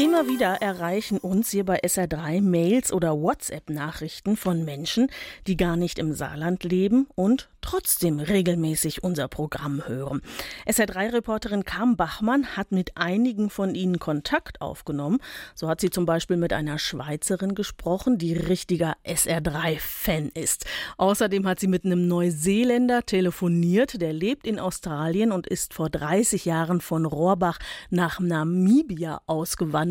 Immer wieder erreichen uns hier bei SR3 Mails oder WhatsApp-Nachrichten von Menschen, die gar nicht im Saarland leben und trotzdem regelmäßig unser Programm hören. SR3-Reporterin Kam Bachmann hat mit einigen von ihnen Kontakt aufgenommen. So hat sie zum Beispiel mit einer Schweizerin gesprochen, die richtiger SR3-Fan ist. Außerdem hat sie mit einem Neuseeländer telefoniert, der lebt in Australien und ist vor 30 Jahren von Rohrbach nach Namibia ausgewandert.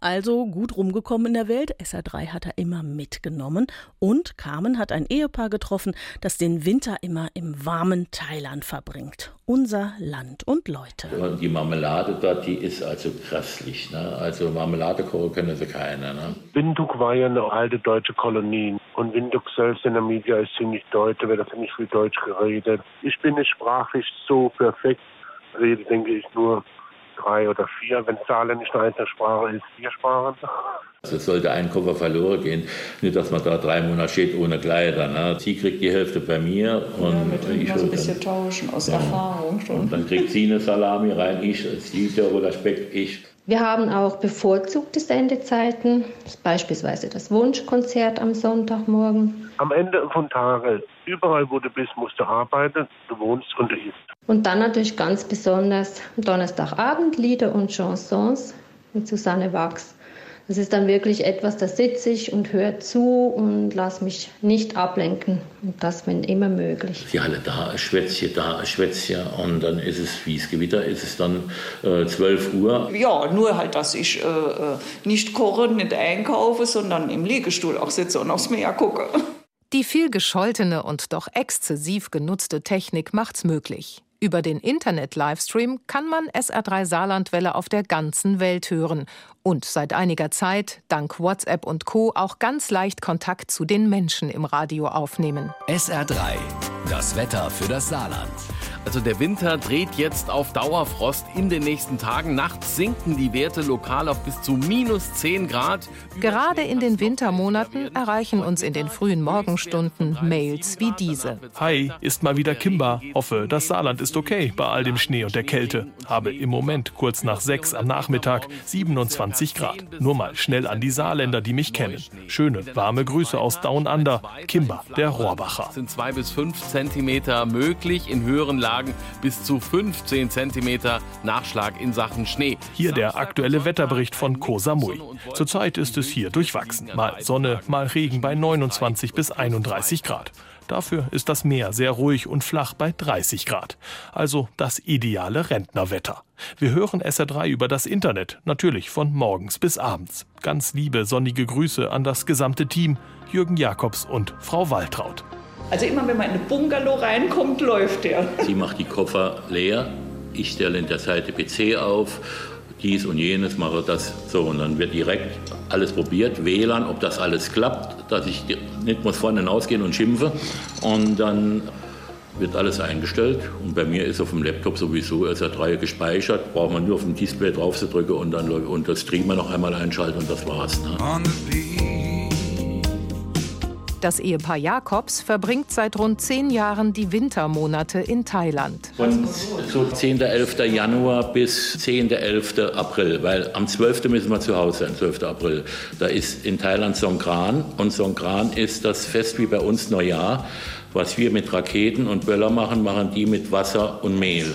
Also gut rumgekommen in der Welt. SR3 hat er immer mitgenommen. Und Carmen hat ein Ehepaar getroffen, das den Winter immer im warmen Thailand verbringt. Unser Land und Leute. Und die Marmelade dort, die ist also grässlich. Ne? Also Marmelade können sie keine. Ne? Windhoek war ja eine alte deutsche Kolonie. Und Windhoek selbst in Namibia ist ziemlich deutsch, da wird ziemlich viel Deutsch geredet. Ich bin nicht sprachlich so perfekt, rede, denke ich, nur drei oder vier, wenn Zahlen nicht eine einzelne Sprache ist, vier Sprachen. Also es sollte ein Koffer verloren gehen, nicht, dass man da drei Monate steht ohne Kleider. Ne? Sie kriegt die Hälfte bei mir und ja, ich so ein bisschen tauschen aus ja. Erfahrung schon. Und dann kriegt sie eine Salami rein, ich, sie Tiroler Speck, ich. Wir haben auch bevorzugte Sendezeiten, beispielsweise das Wunschkonzert am Sonntagmorgen. Am Ende von Tagen, überall wo du bist, musst du arbeiten, du wohnst und du isst. Und dann natürlich ganz besonders Donnerstagabend Lieder und Chansons mit Susanne Wachs. Das ist dann wirklich etwas, da sitze ich und höre zu und lasse mich nicht ablenken. Und das, wenn immer möglich. Die alle da, ein Schwätzchen da, ein Schwätzchen. Und dann ist es, wie es Gewitter ist, es dann äh, 12 Uhr. Ja, nur halt, dass ich äh, nicht koche, nicht einkaufe, sondern im Liegestuhl auch sitze und aufs Meer gucke. Die viel gescholtene und doch exzessiv genutzte Technik macht's möglich. Über den Internet-Livestream kann man SR3 Saarlandwelle auf der ganzen Welt hören und seit einiger Zeit, dank WhatsApp und Co., auch ganz leicht Kontakt zu den Menschen im Radio aufnehmen. SR3, das Wetter für das Saarland. Also der Winter dreht jetzt auf Dauerfrost in den nächsten Tagen. Nachts sinken die Werte lokal auf bis zu minus 10 Grad. Gerade in den Wintermonaten erreichen uns in den frühen Morgenstunden Mails wie diese. Hi, ist mal wieder Kimba. Hoffe, das Saarland ist okay bei all dem Schnee und der Kälte. Habe im Moment kurz nach 6 am Nachmittag 27 Grad. Nur mal schnell an die Saarländer, die mich kennen. Schöne, warme Grüße aus Down Under. Kimba, der Rohrbacher. Sind zwei bis fünf Zentimeter möglich in höheren Lagen bis zu 15 cm Nachschlag in Sachen Schnee. Hier der aktuelle Wetterbericht von Koh Samui. Zurzeit ist es hier durchwachsen. Mal Sonne, mal Regen bei 29 bis 31 Grad. Dafür ist das Meer sehr ruhig und flach bei 30 Grad. Also das ideale Rentnerwetter. Wir hören SR3 über das Internet, natürlich von morgens bis abends. Ganz liebe sonnige Grüße an das gesamte Team, Jürgen Jakobs und Frau Waltraud. Also immer wenn man in eine Bungalow reinkommt, läuft der. Sie macht die Koffer leer, ich stelle in der Seite PC auf, dies und jenes, mache das so. Und dann wird direkt alles probiert, WLAN, ob das alles klappt, dass ich nicht muss vorne hinausgehen und schimpfe. Und dann wird alles eingestellt. Und bei mir ist auf dem Laptop sowieso SR3 gespeichert, braucht man nur auf dem Display drauf zu drücken und dann und das Streamer noch einmal einschalten und das war's. Ne? Das Ehepaar Jakobs verbringt seit rund zehn Jahren die Wintermonate in Thailand. Von so 10. 11. Januar bis 10. 11. April, weil am 12. müssen wir zu Hause sein, 12. April. Da ist in Thailand Songkran und Songkran ist das Fest wie bei uns Neujahr. Was wir mit Raketen und Böller machen, machen die mit Wasser und Mehl.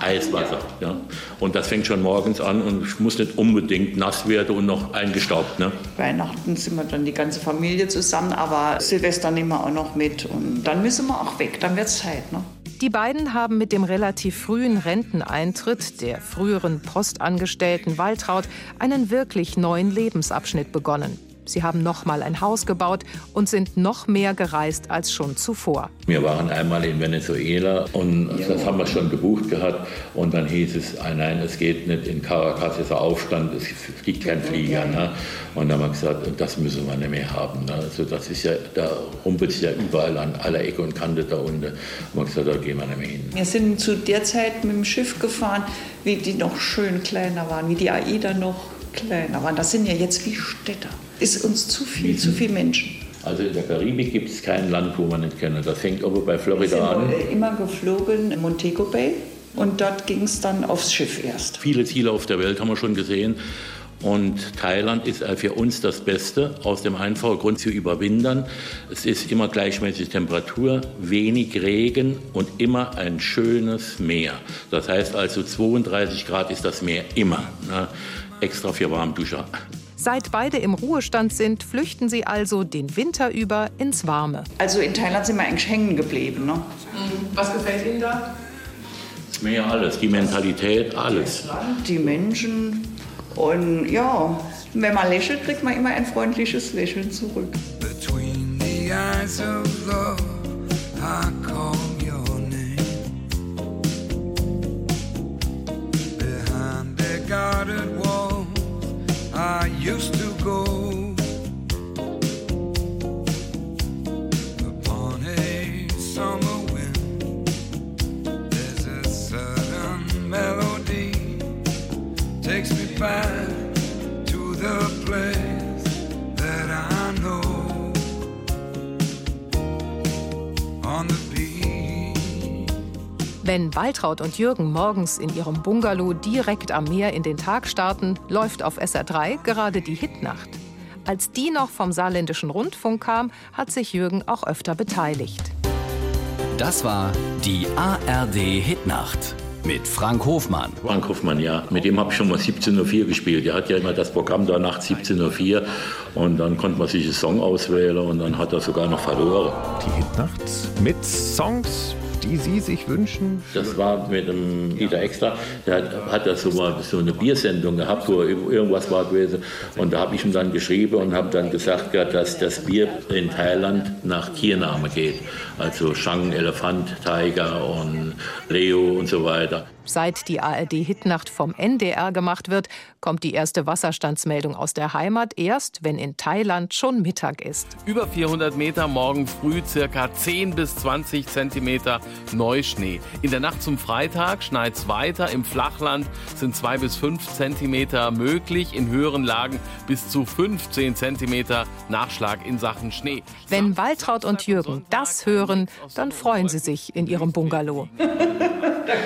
Eiswasser. Ja. Und das fängt schon morgens an und ich muss nicht unbedingt nass werden und noch eingestaubt. Ne? Weihnachten sind wir dann die ganze Familie zusammen, aber Silvester nehmen wir auch noch mit. Und dann müssen wir auch weg, dann wird es Zeit. Ne? Die beiden haben mit dem relativ frühen Renteneintritt der früheren Postangestellten Waltraud einen wirklich neuen Lebensabschnitt begonnen. Sie haben noch mal ein Haus gebaut und sind noch mehr gereist als schon zuvor. Wir waren einmal in Venezuela und das haben wir schon gebucht gehabt. Und dann hieß es, nein, es geht nicht, in Caracas ist ein Aufstand, es fliegt kein Flieger. Ne? Und dann haben wir gesagt, das müssen wir nicht mehr haben. Ne? Also das ist ja, da rumpelt es ja überall an aller Ecke und Kante da unten. Und wir haben gesagt, da gehen wir nicht mehr hin. Wir sind zu der Zeit mit dem Schiff gefahren, wie die noch schön kleiner waren, wie die AIDA noch kleiner waren. Das sind ja jetzt wie Städte. Ist uns zu viel, zu viele Menschen. Also in der Karibik gibt es kein Land, wo man nicht kennt. Das fängt aber bei Florida an. Wir sind immer geflogen in Montego Bay und dort ging es dann aufs Schiff erst. Viele Ziele auf der Welt haben wir schon gesehen. Und Thailand ist für uns das Beste, aus dem einfachen Grund zu überwintern. Es ist immer gleichmäßige Temperatur, wenig Regen und immer ein schönes Meer. Das heißt also 32 Grad ist das Meer immer. Ne? Extra für Warmduscher. Seit beide im Ruhestand sind, flüchten sie also den Winter über ins Warme. Also in Thailand sind wir eigentlich hängen geblieben. Ne? Was gefällt Ihnen da? Meer, alles, die Mentalität, alles. Die Menschen, und ja, wenn man lächelt, kriegt man immer ein freundliches Lächeln zurück. Between the eyes of love, I call your name. Behind the guarded walls, I used to go. Wenn Waltraud und Jürgen morgens in ihrem Bungalow direkt am Meer in den Tag starten, läuft auf SR3 gerade die Hitnacht. Als die noch vom Saarländischen Rundfunk kam, hat sich Jürgen auch öfter beteiligt. Das war die ARD Hitnacht mit Frank Hofmann. Frank Hofmann, ja. Mit dem habe ich schon mal 17.04 Uhr gespielt. Der hat ja immer das Programm da nach 17.04 Uhr. Und dann konnte man sich einen Song auswählen und dann hat er sogar noch verloren. Die Hitnacht mit Songs die Sie sich wünschen? Das war mit dem Dieter Extra. Der hat, hat das so, mal, so eine Biersendung gehabt, wo irgendwas war gewesen. Und da habe ich ihm dann geschrieben und habe dann gesagt, dass das Bier in Thailand nach Tiername geht. Also Shang, Elefant, Tiger und Leo und so weiter. Seit die ARD-Hitnacht vom NDR gemacht wird, kommt die erste Wasserstandsmeldung aus der Heimat erst, wenn in Thailand schon Mittag ist. Über 400 Meter morgen früh circa 10 bis 20 Zentimeter Neuschnee. In der Nacht zum Freitag schneit es weiter. Im Flachland sind 2 bis 5 Zentimeter möglich. In höheren Lagen bis zu 15 Zentimeter Nachschlag in Sachen Schnee. Wenn Waltraud und Jürgen das hören, dann freuen sie sich in ihrem Bungalow. da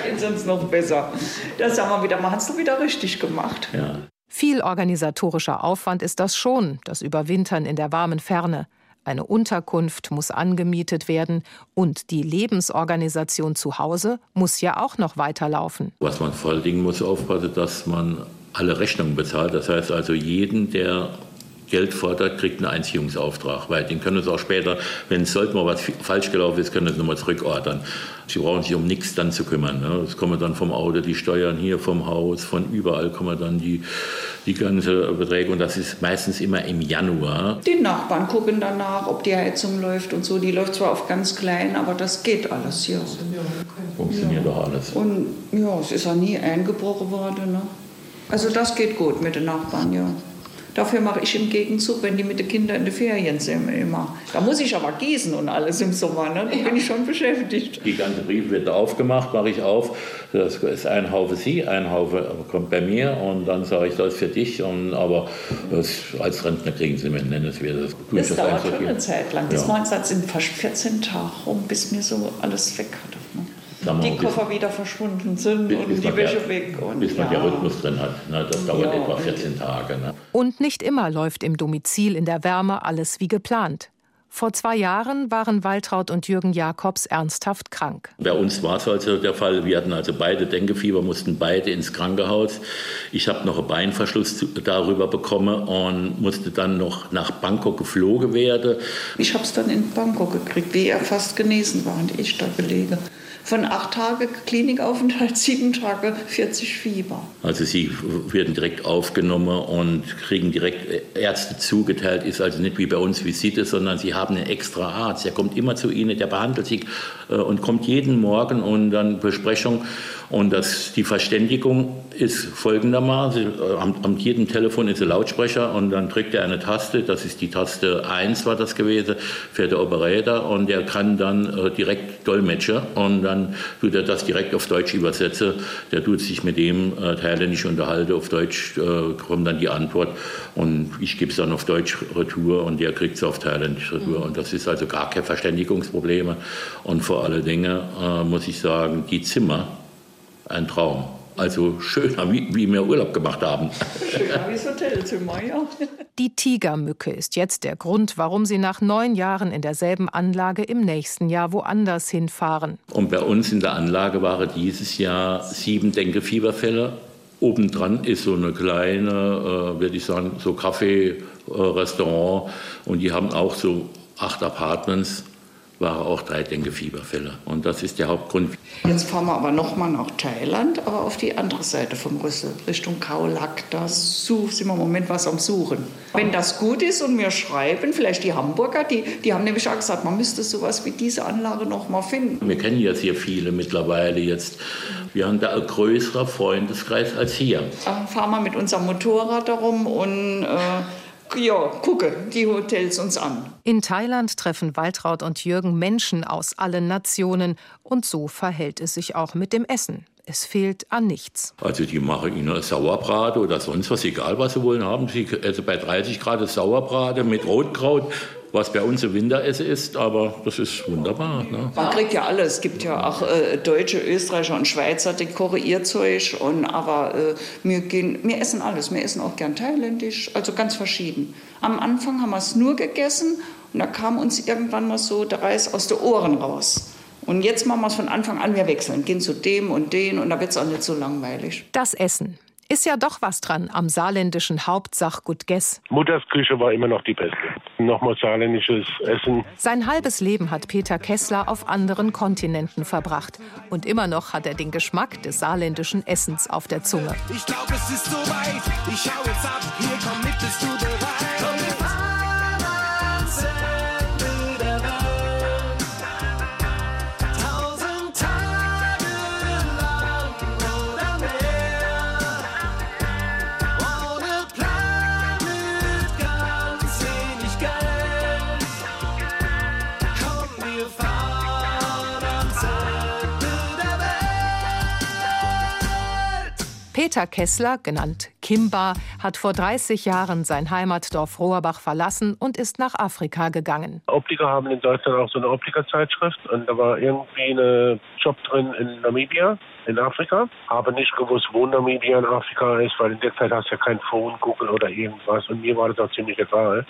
geht es uns noch besser. Das haben wir wieder, man hat es wieder richtig gemacht. Ja. Viel organisatorischer Aufwand ist das schon, das Überwintern in der warmen Ferne. Eine Unterkunft muss angemietet werden und die Lebensorganisation zu Hause muss ja auch noch weiterlaufen. Was man vor allen Dingen muss aufpassen, dass man alle Rechnungen bezahlt. Das heißt also jeden, der Geld fordert, kriegt einen Einziehungsauftrag, weil den können Sie auch später, wenn es sollte mal was falsch gelaufen ist, können Sie nochmal zurückordern. Sie brauchen sich um nichts dann zu kümmern. Ne? Es kommen dann vom Auto die Steuern hier vom Haus, von überall kommen dann die, die ganze Beträge und das ist meistens immer im Januar. Die Nachbarn gucken danach, ob die Heizung läuft und so. Die läuft zwar auf ganz klein, aber das geht alles hier. Funktioniert ja. doch alles. Und ja, es ist auch nie eingebrochen worden. Ne? Also das geht gut mit den Nachbarn, ja. Dafür mache ich im Gegenzug, wenn die mit den Kindern in den Ferien sind, immer. Da muss ich aber gießen und alles im Sommer, ne? da bin ich schon beschäftigt. Die ganze Brief wird aufgemacht, mache ich auf. Das ist ein Haufe Sie, ein Haufe kommt bei mir und dann sage ich, das ist für dich. Und, aber das, als Rentner kriegen Sie mir nennenswert. Das, das, das dauert schon eine Zeit lang. Das ja. sind fast 14 Tage rum, bis mir so alles weg hatte. Ne? Die Koffer wieder verschwunden sind bis, und bis die Wäsche der, weg. Und bis man ja. den Rhythmus drin hat. Ne? Das dauert ja. etwa 14 Tage. Ne? Und nicht immer läuft im Domizil in der Wärme alles wie geplant. Vor zwei Jahren waren Waltraud und Jürgen Jakobs ernsthaft krank. Bei uns war es also der Fall. Wir hatten also beide Denkefieber, mussten beide ins Krankenhaus. Ich habe noch einen Beinverschluss darüber bekommen und musste dann noch nach Bangkok geflogen werden. Ich habe es dann in Bangkok gekriegt, wie er fast genesen war und ich da gelegen von acht Tage Klinikaufenthalt, sieben Tage 40 Fieber. Also sie werden direkt aufgenommen und kriegen direkt Ärzte zugeteilt. Ist also nicht wie bei uns Visite, sondern sie haben einen extra Arzt. Der kommt immer zu ihnen, der behandelt sie äh, und kommt jeden Morgen und dann Besprechung. Und das, die Verständigung ist folgendermaßen. Am, am jedem Telefon ist ein Lautsprecher und dann drückt er eine Taste. Das ist die Taste 1 war das gewesen für den Operator und der kann dann äh, direkt dolmetschen und dann tut er das direkt auf Deutsch übersetzen. Der tut sich mit dem äh, thailändisch unterhalten. Auf Deutsch äh, kommt dann die Antwort und ich gebe es dann auf Deutsch retour und der kriegt es auf Thailändisch retour. dafür. Und das ist also gar keine Verständigungsprobleme. Und vor allen Dingen äh, muss ich sagen, die Zimmer, ein Traum. Also schöner, wie, wie wir Urlaub gemacht haben. Schöner wie das Hotelzimmer, ja. Die Tigermücke ist jetzt der Grund, warum Sie nach neun Jahren in derselben Anlage im nächsten Jahr woanders hinfahren. Und bei uns in der Anlage waren dieses Jahr sieben Dengue-Fieberfälle. Obendran ist so eine kleine, äh, würde ich sagen, so Kaffee-Restaurant. Und die haben auch so acht Apartments waren auch drei Dengue-Fieberfälle. Und das ist der Hauptgrund. Jetzt fahren wir aber nochmal nach Thailand, aber auf die andere Seite vom Rüssel, Richtung Kaolak. Da sind wir im Moment was am Suchen. Wenn das gut ist und wir schreiben, vielleicht die Hamburger, die, die haben nämlich auch gesagt, man müsste sowas wie diese Anlage nochmal finden. Wir kennen jetzt hier viele mittlerweile jetzt. Wir haben da einen größeren Freundeskreis als hier. Dann fahren wir mit unserem Motorrad darum und... Äh, ja, gucke die Hotels uns an. In Thailand treffen Waltraud und Jürgen Menschen aus allen Nationen. Und so verhält es sich auch mit dem Essen. Es fehlt an nichts. Also die machen Ihnen Sauerbrate oder sonst was, egal was Sie wollen haben. Sie, also bei 30 Grad Sauerbrate mit Rotkraut, was bei uns ein Winteressen ist, aber das ist wunderbar. Ne? Man kriegt ja alles. Es gibt ja auch äh, Deutsche, Österreicher und Schweizer, die kochen ihr Zeug. Und, aber äh, wir, gehen, wir essen alles. Wir essen auch gern thailändisch, also ganz verschieden. Am Anfang haben wir es nur gegessen und da kam uns irgendwann mal so der Reis aus den Ohren raus. Und jetzt machen wir es von Anfang an, wir wechseln, gehen zu dem und den und da wird es auch nicht so langweilig. Das Essen. Ist ja doch was dran am saarländischen Hauptsachgut Gess. Mutters Küche war immer noch die beste. Nochmal saarländisches Essen. Sein halbes Leben hat Peter Kessler auf anderen Kontinenten verbracht. Und immer noch hat er den Geschmack des saarländischen Essens auf der Zunge. Ich glaube, es ist soweit. Ich hau jetzt ab. Hier komm mit, bist du bereit? Peter Kessler, genannt Kimba, hat vor 30 Jahren sein Heimatdorf Rohrbach verlassen und ist nach Afrika gegangen. Optiker haben in Deutschland auch so eine Optikerzeitschrift und da war irgendwie ein Job drin in Namibia, in Afrika. Habe nicht gewusst, wo Namibia in Afrika ist, weil in der Zeit hast du ja kein Phone, Google oder irgendwas und mir war das auch ziemlich egal.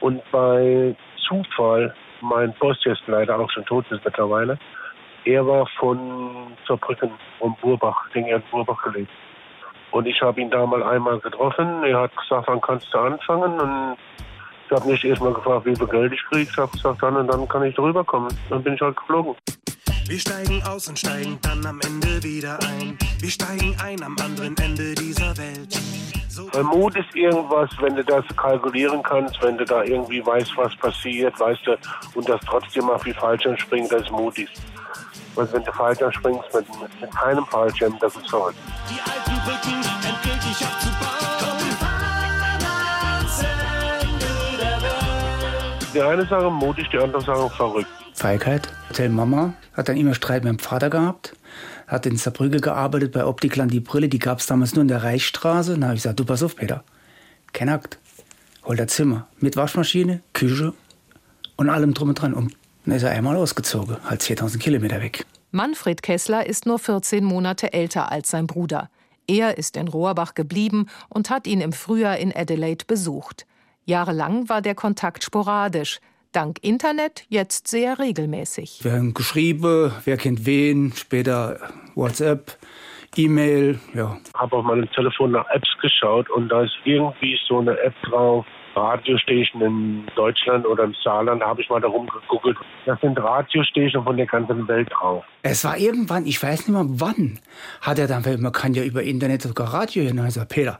Und bei Zufall, mein Boss jetzt leider auch schon tot ist mittlerweile, er war von Saarbrücken und Burbach, den er in Burbach gelebt. Und ich habe ihn da mal einmal getroffen. Er hat gesagt, wann kannst du anfangen? Und ich habe mich erst mal gefragt, wie viel Geld ich kriege. Ich habe gesagt, dann und dann kann ich drüber kommen. Dann bin ich halt geflogen. Wir steigen aus und steigen dann am Ende wieder ein. Wir steigen ein am anderen Ende dieser Welt. So Weil Mut ist irgendwas, wenn du das kalkulieren kannst, wenn du da irgendwie weißt, was passiert, weißt du, und das trotzdem auf die Fallschirm springen, das ist mutig. Weil wenn du Fallschirm springst mit, mit, mit keinem Fallschirm, das ist verrückt. die Die eine Sache mutig, die andere Sache verrückt. Feigheit. Hotel Mama hat dann immer Streit mit dem Vater gehabt. Hat in Saarbrücke gearbeitet bei Optikland die Brille, die gab es damals nur in der Reichsstraße. Dann habe ich gesagt, du pass auf, Peter. Kein Akt. Hol das Zimmer. Mit Waschmaschine, Küche und allem drum und dran. Und dann ist er einmal ausgezogen, halt 4000 Kilometer weg. Manfred Kessler ist nur 14 Monate älter als sein Bruder. Er ist in Rohrbach geblieben und hat ihn im Frühjahr in Adelaide besucht. Jahrelang war der Kontakt sporadisch. Dank Internet jetzt sehr regelmäßig. Wir haben geschrieben, wer kennt wen, später WhatsApp, E-Mail, ja. Habe auf meinem Telefon nach Apps geschaut und da ist irgendwie so eine App drauf, Radiostation in Deutschland oder im Saarland, da habe ich mal darum gegoogelt. Das sind Radiostationen von der ganzen Welt drauf. Es war irgendwann, ich weiß nicht mehr wann, hat er dann, weil man kann ja über Internet sogar Radio hören. Gesagt, Peter,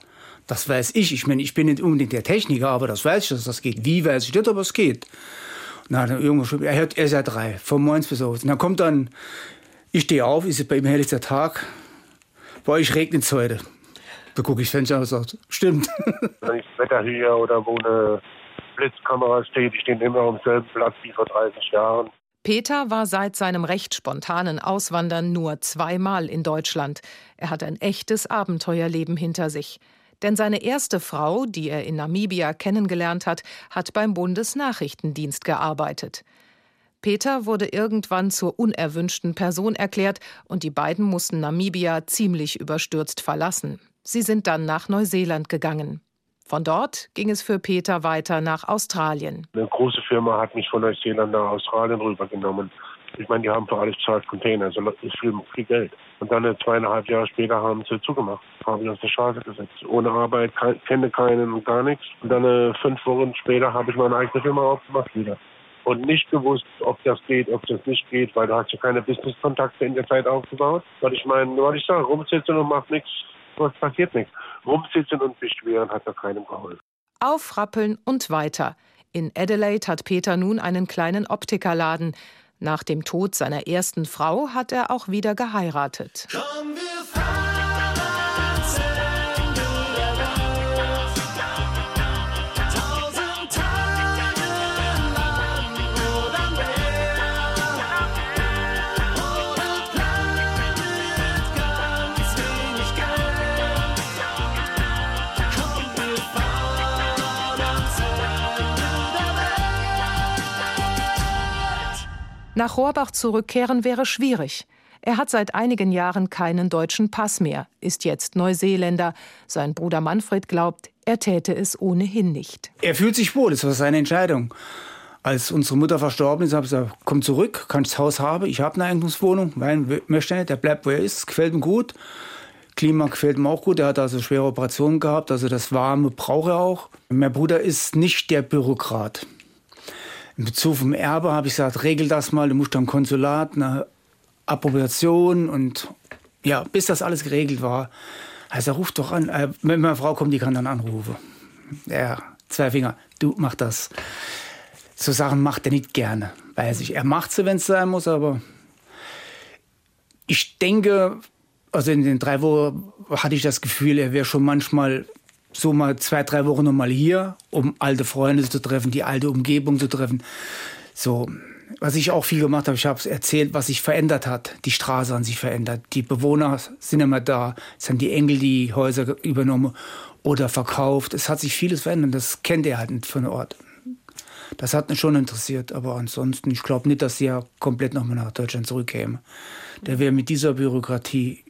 das weiß ich. Ich meine, ich bin nicht unbedingt der Techniker, aber das weiß ich, dass das geht. Wie weiß ich nicht, aber es geht. Und dann er irgendwo schon, er hört SR3, von morgens bis abends. Und dann kommt dann, ich stehe auf, ist bei ihm helllichter Tag, bei euch regnet es heute. Da gucke ich Fenster und sage, stimmt. Wenn ich das Wetter hier oder wo eine Blitzkamera steht, ich stehe immer am selben Platz wie vor 30 Jahren. Peter war seit seinem recht spontanen Auswandern nur zweimal in Deutschland. Er hat ein echtes Abenteuerleben hinter sich. Denn seine erste Frau, die er in Namibia kennengelernt hat, hat beim Bundesnachrichtendienst gearbeitet. Peter wurde irgendwann zur unerwünschten Person erklärt und die beiden mussten Namibia ziemlich überstürzt verlassen. Sie sind dann nach Neuseeland gegangen. Von dort ging es für Peter weiter nach Australien. Eine große Firma hat mich von Neuseeland nach Australien rübergenommen. Ich meine, die haben für alles zahlt Container, also ist viel, viel Geld. Und dann zweieinhalb Jahre später haben sie zugemacht, haben mich auf die Straße gesetzt. Ohne Arbeit, kein, kenne keinen und gar nichts. Und dann äh, fünf Wochen später habe ich meine eigene Firma aufgemacht wieder. Und nicht gewusst, ob das geht, ob das nicht geht, weil du hast ja keine Business-Kontakte in der Zeit aufgebaut. Weil ich meine, was ich sage, rumsitzen und macht nichts, was passiert nichts. Rumsitzen und beschweren hat da keinem geholfen. Aufrappeln und weiter. In Adelaide hat Peter nun einen kleinen Optikerladen. Nach dem Tod seiner ersten Frau hat er auch wieder geheiratet. Komm, wir Nach Rohrbach zurückkehren wäre schwierig. Er hat seit einigen Jahren keinen deutschen Pass mehr, ist jetzt Neuseeländer. Sein Bruder Manfred glaubt, er täte es ohnehin nicht. Er fühlt sich wohl, das war seine Entscheidung. Als unsere Mutter verstorben ist, habe ich gesagt, komm zurück, kannst das Haus haben, ich habe eine Eigentumswohnung, weil möchte nicht, der bleibt, wo er ist, gefällt ihm gut. Klima gefällt ihm auch gut, er hat also schwere Operationen gehabt, also das Warme braucht er auch. Mein Bruder ist nicht der Bürokrat. In Bezug auf Erbe habe ich gesagt, regel das mal, du musst am Konsulat eine Approbation und ja, bis das alles geregelt war. Also ruf doch an, äh, wenn meine Frau kommt, die kann dann anrufen. Ja, zwei Finger, du mach das. So Sachen macht er nicht gerne, weiß ich. Er macht sie, wenn es sein muss, aber ich denke, also in den drei Wochen hatte ich das Gefühl, er wäre schon manchmal so mal zwei, drei Wochen nochmal hier, um alte Freunde zu treffen, die alte Umgebung zu treffen. So, was ich auch viel gemacht habe, ich habe erzählt, was sich verändert hat. Die Straße an sich verändert. Die Bewohner sind immer da. Es haben die Engel die Häuser übernommen oder verkauft. Es hat sich vieles verändert. Das kennt er halt nicht von Ort. Das hat ihn schon interessiert. Aber ansonsten, ich glaube nicht, dass er komplett nochmal nach Deutschland zurückkäme. Der wäre mit dieser Bürokratie,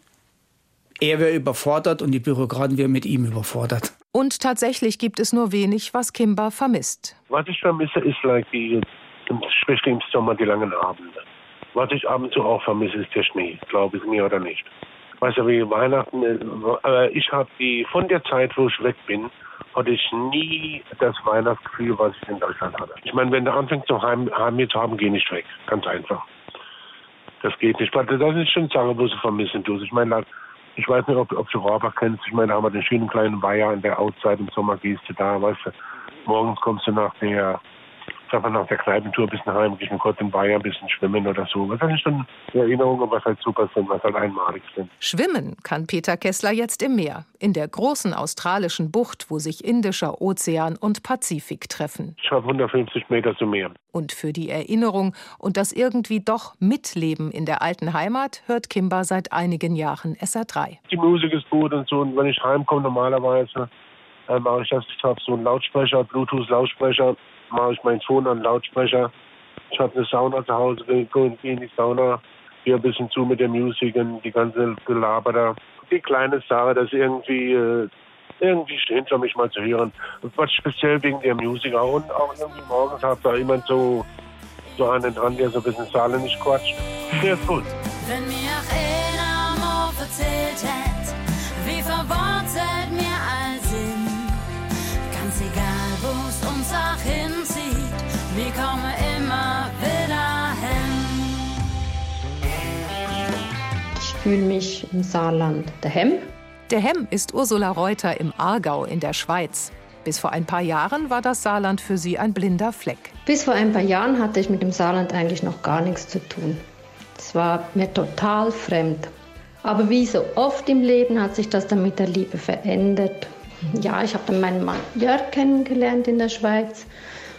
er wäre überfordert und die Bürokraten wären mit ihm überfordert. Und tatsächlich gibt es nur wenig, was Kimber vermisst. Was ich vermisse, ist like die, especially im Sommer, die langen Abende. Was ich ab und zu auch vermisse, ist der Schnee, glaube ich mir oder nicht. Weißt du, wie Weihnachten, äh, aber ich habe die, von der Zeit, wo ich weg bin, hatte ich nie das Weihnachtsgefühl, was ich in Deutschland hatte. Ich meine, wenn du anfängst, so heim, heim zu haben, geh nicht weg. Ganz einfach. Das geht nicht. Das ist schon Sache, wo du vermissen tust. Ich meine, ich weiß nicht, ob, ob du Rohrbach kennst. Ich meine, da haben wir den schönen kleinen Weiher in der Outside. Im Sommer gehst du da, weißt du. Morgens kommst du nach der, sag mal, nach der Kneipentour ein bisschen heim, gehst mit Gott in Weiher ein bisschen schwimmen oder so. Was sind schon Erinnerungen, was halt super sind, was halt einmalig sind. Schwimmen kann Peter Kessler jetzt im Meer, in der großen australischen Bucht, wo sich Indischer Ozean und Pazifik treffen. Ich habe 150 Meter zum Meer. Und für die Erinnerung und das irgendwie doch Mitleben in der alten Heimat hört Kimber seit einigen Jahren SR3. Die Musik ist gut und so. Und wenn ich heimkomme, normalerweise äh, mache ich das. Habe so einen Lautsprecher, Bluetooth-Lautsprecher, mache ich meinen Ton an Lautsprecher. Ich habe eine Sauna zu Hause, gehe in die Sauna, gehe ein bisschen zu mit der Musik und die ganze Gelaber da. Die kleine Sache, das irgendwie, äh, irgendwie hinter mich mal zu hören. Und was speziell wegen der Musik auch. Und auch irgendwie morgens hat da jemand so, so einen dran, der so ein bisschen saarländisch quatscht. Sehr gut. Wenn mir auch erzählt hätte, wie verwurzelt wir kommen immer wieder hin. Ich fühle mich im Saarland daheim. Der Hemm ist Ursula Reuter im Aargau in der Schweiz. Bis vor ein paar Jahren war das Saarland für sie ein blinder Fleck. Bis vor ein paar Jahren hatte ich mit dem Saarland eigentlich noch gar nichts zu tun. Es war mir total fremd. Aber wie so oft im Leben hat sich das dann mit der Liebe verändert. Ja, ich habe dann meinen Mann Jörg kennengelernt in der Schweiz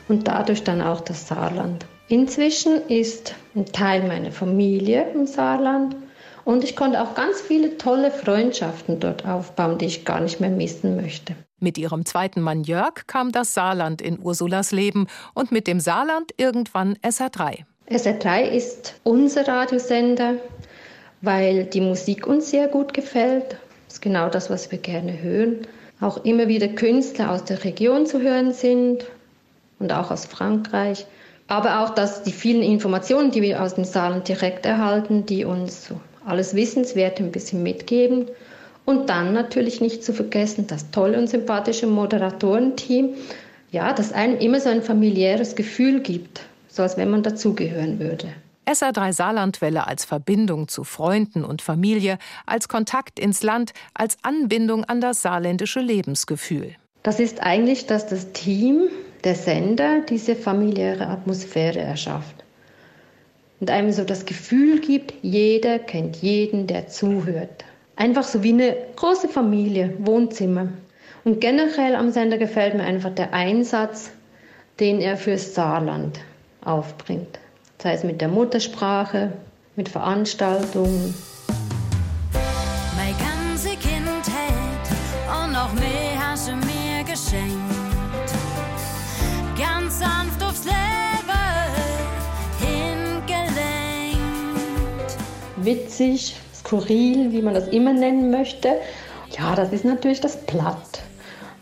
und dadurch dann auch das Saarland. Inzwischen ist ein Teil meiner Familie im Saarland Und ich konnte auch ganz viele tolle Freundschaften dort aufbauen, die ich gar nicht mehr missen möchte. Mit ihrem zweiten Mann Jörg kam das Saarland in Ursulas Leben und mit dem Saarland irgendwann SR3. SR3 ist unser Radiosender, weil die Musik uns sehr gut gefällt. Das ist genau das, was wir gerne hören. Auch immer wieder Künstler aus der Region zu hören sind und auch aus Frankreich. Aber auch, dass die vielen Informationen, die wir aus dem Saarland direkt erhalten, die uns so alles Wissenswerte ein bisschen mitgeben. Und dann natürlich nicht zu vergessen, das tolle und sympathische Moderatorenteam, ja, das einem immer so ein familiäres Gefühl gibt, so als wenn man dazugehören würde. SR3 Saarlandwelle als Verbindung zu Freunden und Familie, als Kontakt ins Land, als Anbindung an das saarländische Lebensgefühl. Das ist eigentlich, dass das Team, der Sender, diese familiäre Atmosphäre erschafft. Und einem so das Gefühl gibt, jeder kennt jeden, der zuhört. Einfach so wie eine große Familie, Wohnzimmer. Und generell am Sender gefällt mir einfach der Einsatz, den er fürs Saarland aufbringt. Sei es mit der Muttersprache, mit Veranstaltungen. Witzig, skurril, wie man das immer nennen möchte. Ja, das ist natürlich das Platt,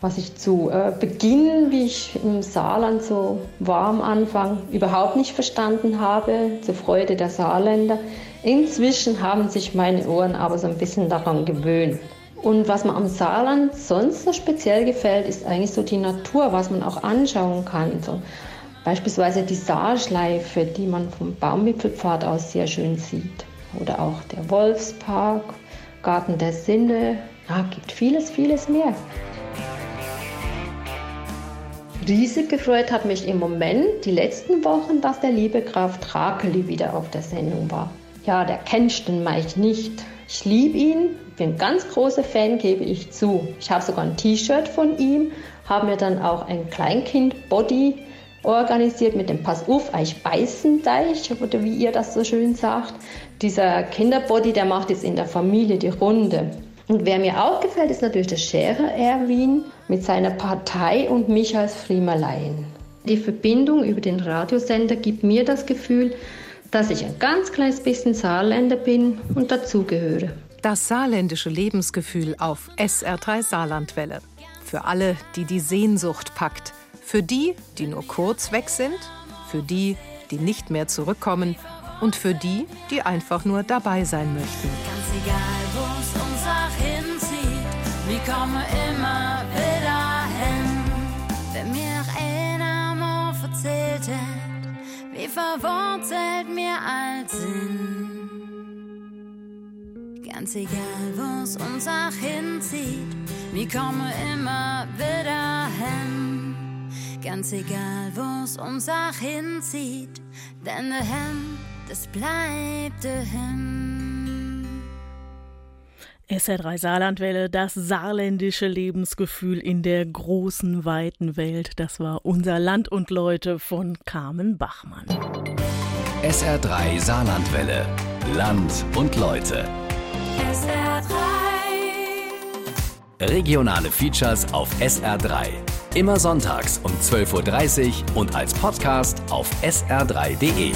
was ich zu äh, Beginn, wie ich im Saarland so war am Anfang, überhaupt nicht verstanden habe, zur Freude der Saarländer. Inzwischen haben sich meine Ohren aber so ein bisschen daran gewöhnt. Und was mir am Saarland sonst so speziell gefällt, ist eigentlich so die Natur, was man auch anschauen kann. So beispielsweise die Saarschleife, die man vom Baumwipfelpfad aus sehr schön sieht. Oder auch der Wolfspark, Garten der Sinne. Ja, gibt vieles, vieles mehr. Riesig gefreut hat mich im Moment die letzten Wochen, dass der liebe Graf Drakeli wieder auf der Sendung war. Ja, der kennt den Mike nicht. Ich liebe ihn, bin ein ganz großer Fan, gebe ich zu. Ich habe sogar ein T-Shirt von ihm, habe mir dann auch ein Kleinkind-Body organisiert mit dem Pass auf, ich beißen Deich, oder wie ihr das so schön sagt. Dieser Kinderbody, der macht jetzt in der Familie die Runde. Und wer mir auch gefällt, ist natürlich der Scherer Erwin mit seiner Partei und mich als Friemelein. Die Verbindung über den Radiosender gibt mir das Gefühl, dass ich ein ganz kleines bisschen Saarländer bin und dazugehöre. Das saarländische Lebensgefühl auf SR3 Saarlandwelle. Für alle, die die Sehnsucht packt. Für die, die nur kurz weg sind. Für die, die nicht mehr zurückkommen. Und für die, die einfach nur dabei sein möchten. Ganz egal, wo es uns auch hinzieht, wir kommen immer wieder hin. Wenn mir noch einer mal erzählt hat, wie verwurzelt mir all sind. Ganz egal, wo es uns auch hinzieht, wir kommen immer wieder hin. Ganz egal, wo es uns auch hinzieht, denn daheim, das bleibt daheim. SR3 Saarlandwelle, das saarländische Lebensgefühl in der großen, weiten Welt. Das war unser Land und Leute von Carmen Bachmann. SR3 Saarlandwelle. Land und Leute. SR3. Regionale Features auf SR3. Immer sonntags um 12.30 Uhr und als Podcast auf sr3.de.